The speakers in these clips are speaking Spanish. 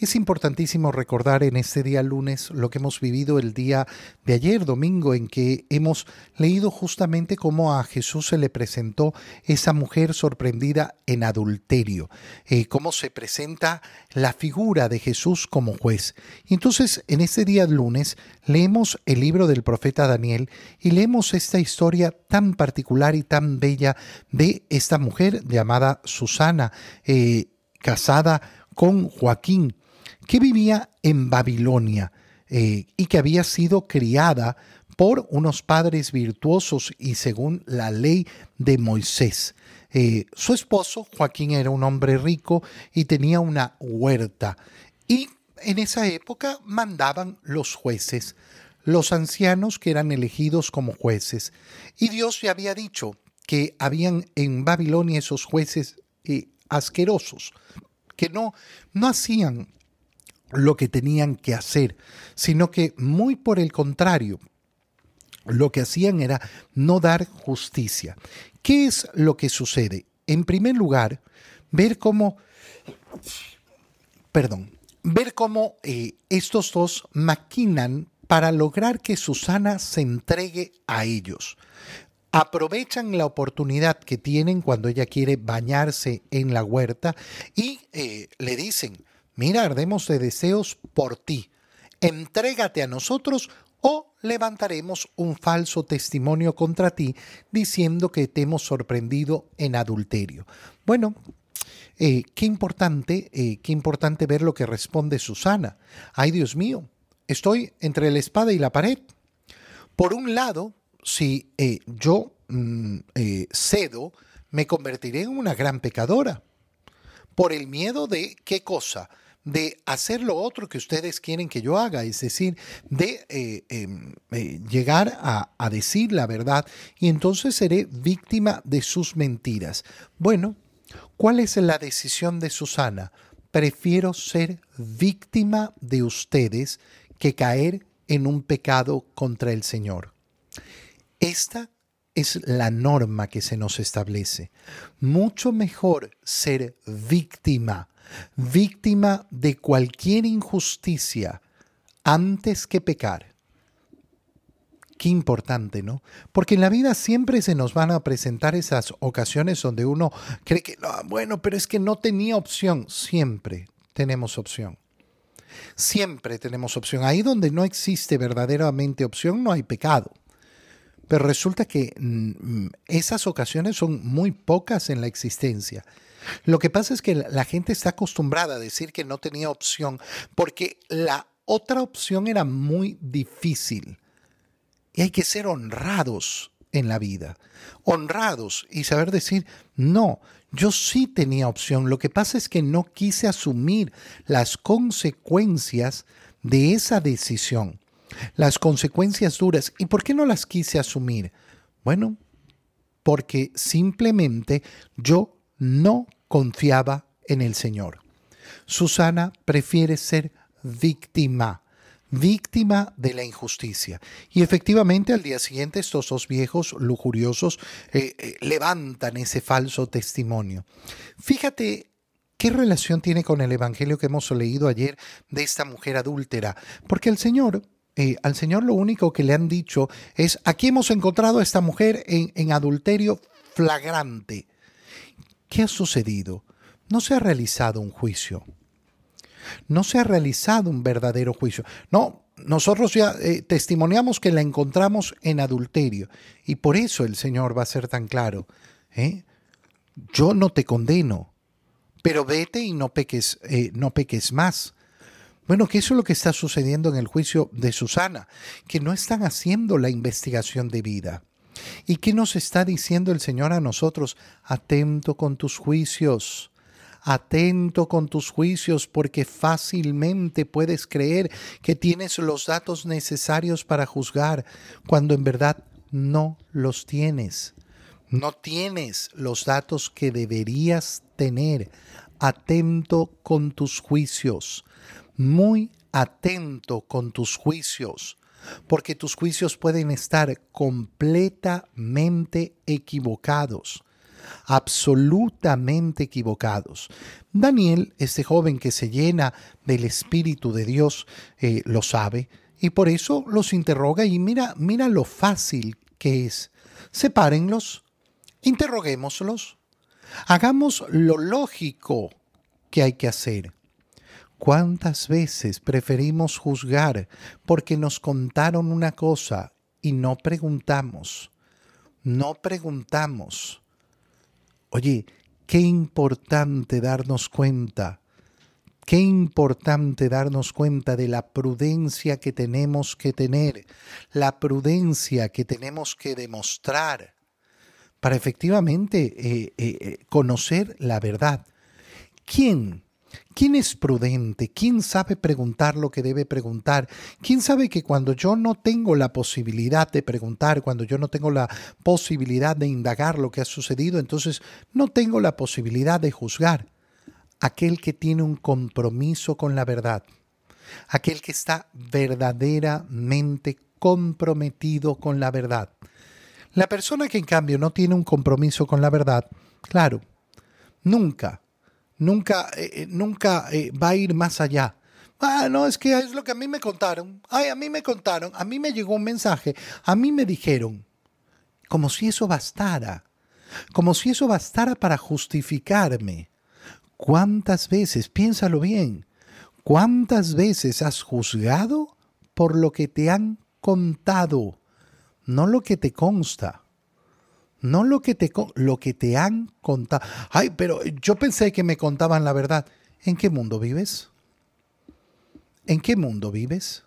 Es importantísimo recordar en este día lunes lo que hemos vivido el día de ayer, domingo, en que hemos leído justamente cómo a Jesús se le presentó esa mujer sorprendida en adulterio, eh, cómo se presenta la figura de Jesús como juez. Y entonces, en este día lunes, leemos el libro del profeta Daniel y leemos esta historia tan particular y tan bella de esta mujer llamada Susana, eh, casada con Joaquín que vivía en Babilonia eh, y que había sido criada por unos padres virtuosos y según la ley de Moisés. Eh, su esposo, Joaquín, era un hombre rico y tenía una huerta. Y en esa época mandaban los jueces, los ancianos que eran elegidos como jueces. Y Dios ya había dicho que habían en Babilonia esos jueces eh, asquerosos, que no, no hacían lo que tenían que hacer, sino que muy por el contrario, lo que hacían era no dar justicia. ¿Qué es lo que sucede? En primer lugar, ver cómo, perdón, ver cómo eh, estos dos maquinan para lograr que Susana se entregue a ellos. Aprovechan la oportunidad que tienen cuando ella quiere bañarse en la huerta y eh, le dicen, mira, ardemos de deseos por ti, entrégate a nosotros o levantaremos un falso testimonio contra ti diciendo que te hemos sorprendido en adulterio. Bueno, eh, qué importante, eh, qué importante ver lo que responde Susana. Ay, Dios mío, estoy entre la espada y la pared. Por un lado, si eh, yo mm, cedo, me convertiré en una gran pecadora. Por el miedo de qué cosa? De hacer lo otro que ustedes quieren que yo haga, es decir, de eh, em, eh, llegar a, a decir la verdad y entonces seré víctima de sus mentiras. Bueno, ¿cuál es la decisión de Susana? Prefiero ser víctima de ustedes que caer en un pecado contra el Señor. Esta es la norma que se nos establece. Mucho mejor ser víctima víctima de cualquier injusticia antes que pecar. Qué importante, ¿no? Porque en la vida siempre se nos van a presentar esas ocasiones donde uno cree que, no, bueno, pero es que no tenía opción. Siempre tenemos opción. Siempre tenemos opción. Ahí donde no existe verdaderamente opción, no hay pecado. Pero resulta que mm, esas ocasiones son muy pocas en la existencia. Lo que pasa es que la gente está acostumbrada a decir que no tenía opción porque la otra opción era muy difícil. Y hay que ser honrados en la vida, honrados y saber decir, no, yo sí tenía opción. Lo que pasa es que no quise asumir las consecuencias de esa decisión, las consecuencias duras. ¿Y por qué no las quise asumir? Bueno, porque simplemente yo no confiaba en el Señor. Susana prefiere ser víctima, víctima de la injusticia. Y efectivamente al día siguiente estos dos viejos lujuriosos eh, eh, levantan ese falso testimonio. Fíjate ¿Qué relación tiene con el Evangelio que hemos leído ayer de esta mujer adúltera? Porque el Señor, eh, al Señor lo único que le han dicho es, aquí hemos encontrado a esta mujer en adulterio flagrante. ¿Qué ha sucedido? No se ha realizado un juicio. No se ha realizado un verdadero juicio. No, nosotros ya eh, testimoniamos que la encontramos en adulterio. Y por eso el Señor va a ser tan claro. ¿eh? Yo no te condeno, pero vete y no peques, eh, no peques más. Bueno, que eso es lo que está sucediendo en el juicio de Susana, que no están haciendo la investigación debida. ¿Y qué nos está diciendo el Señor a nosotros? Atento con tus juicios. Atento con tus juicios porque fácilmente puedes creer que tienes los datos necesarios para juzgar cuando en verdad no los tienes. No tienes los datos que deberías tener. Atento con tus juicios. Muy atento con tus juicios porque tus juicios pueden estar completamente equivocados. absolutamente equivocados. Daniel, este joven que se llena del Espíritu de Dios, eh, lo sabe y por eso los interroga y mira, mira lo fácil que es. Sepárenlos, interroguémoslos, hagamos lo lógico que hay que hacer. ¿Cuántas veces preferimos juzgar porque nos contaron una cosa y no preguntamos? No preguntamos. Oye, qué importante darnos cuenta, qué importante darnos cuenta de la prudencia que tenemos que tener, la prudencia que tenemos que demostrar para efectivamente eh, eh, eh, conocer la verdad. ¿Quién ¿Quién es prudente? ¿Quién sabe preguntar lo que debe preguntar? ¿Quién sabe que cuando yo no tengo la posibilidad de preguntar, cuando yo no tengo la posibilidad de indagar lo que ha sucedido, entonces no tengo la posibilidad de juzgar? Aquel que tiene un compromiso con la verdad, aquel que está verdaderamente comprometido con la verdad. La persona que en cambio no tiene un compromiso con la verdad, claro, nunca nunca, eh, eh, nunca eh, va a ir más allá. Ah, no, es que es lo que a mí me contaron. Ay, a mí me contaron, a mí me llegó un mensaje, a mí me dijeron. Como si eso bastara. Como si eso bastara para justificarme. ¿Cuántas veces, piénsalo bien, cuántas veces has juzgado por lo que te han contado, no lo que te consta? No lo que te, lo que te han contado. Ay, pero yo pensé que me contaban la verdad. ¿En qué mundo vives? ¿En qué mundo vives?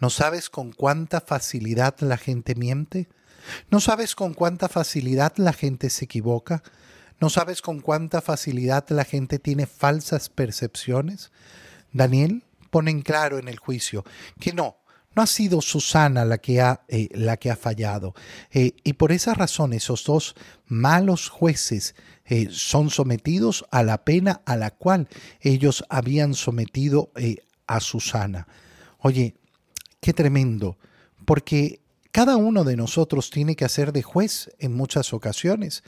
¿No sabes con cuánta facilidad la gente miente? ¿No sabes con cuánta facilidad la gente se equivoca? ¿No sabes con cuánta facilidad la gente tiene falsas percepciones? Daniel pone en claro en el juicio que no, no ha sido Susana la que ha, eh, la que ha fallado. Eh, y por esa razón esos dos malos jueces eh, son sometidos a la pena a la cual ellos habían sometido a Susana. Oye, qué tremendo, porque cada uno de nosotros tiene que hacer de juez en muchas ocasiones,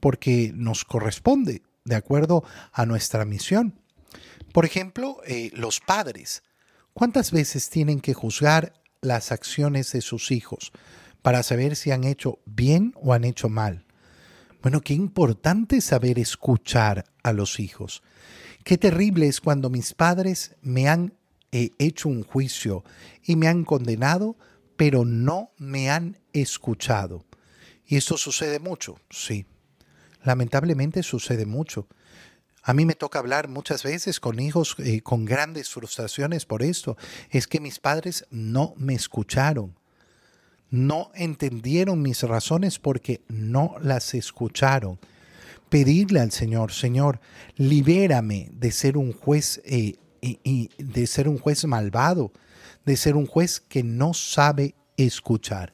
porque nos corresponde, de acuerdo a nuestra misión. Por ejemplo, los padres. ¿Cuántas veces tienen que juzgar las acciones de sus hijos para saber si han hecho bien o han hecho mal? Bueno, qué importante saber escuchar a los hijos. Qué terrible es cuando mis padres me han eh, hecho un juicio y me han condenado, pero no me han escuchado. Y esto sucede mucho, sí. Lamentablemente sucede mucho. A mí me toca hablar muchas veces con hijos eh, con grandes frustraciones por esto. Es que mis padres no me escucharon. No entendieron mis razones porque no las escucharon. Pedirle al Señor, Señor, libérame de ser un juez eh, y de ser un juez malvado, de ser un juez que no sabe escuchar.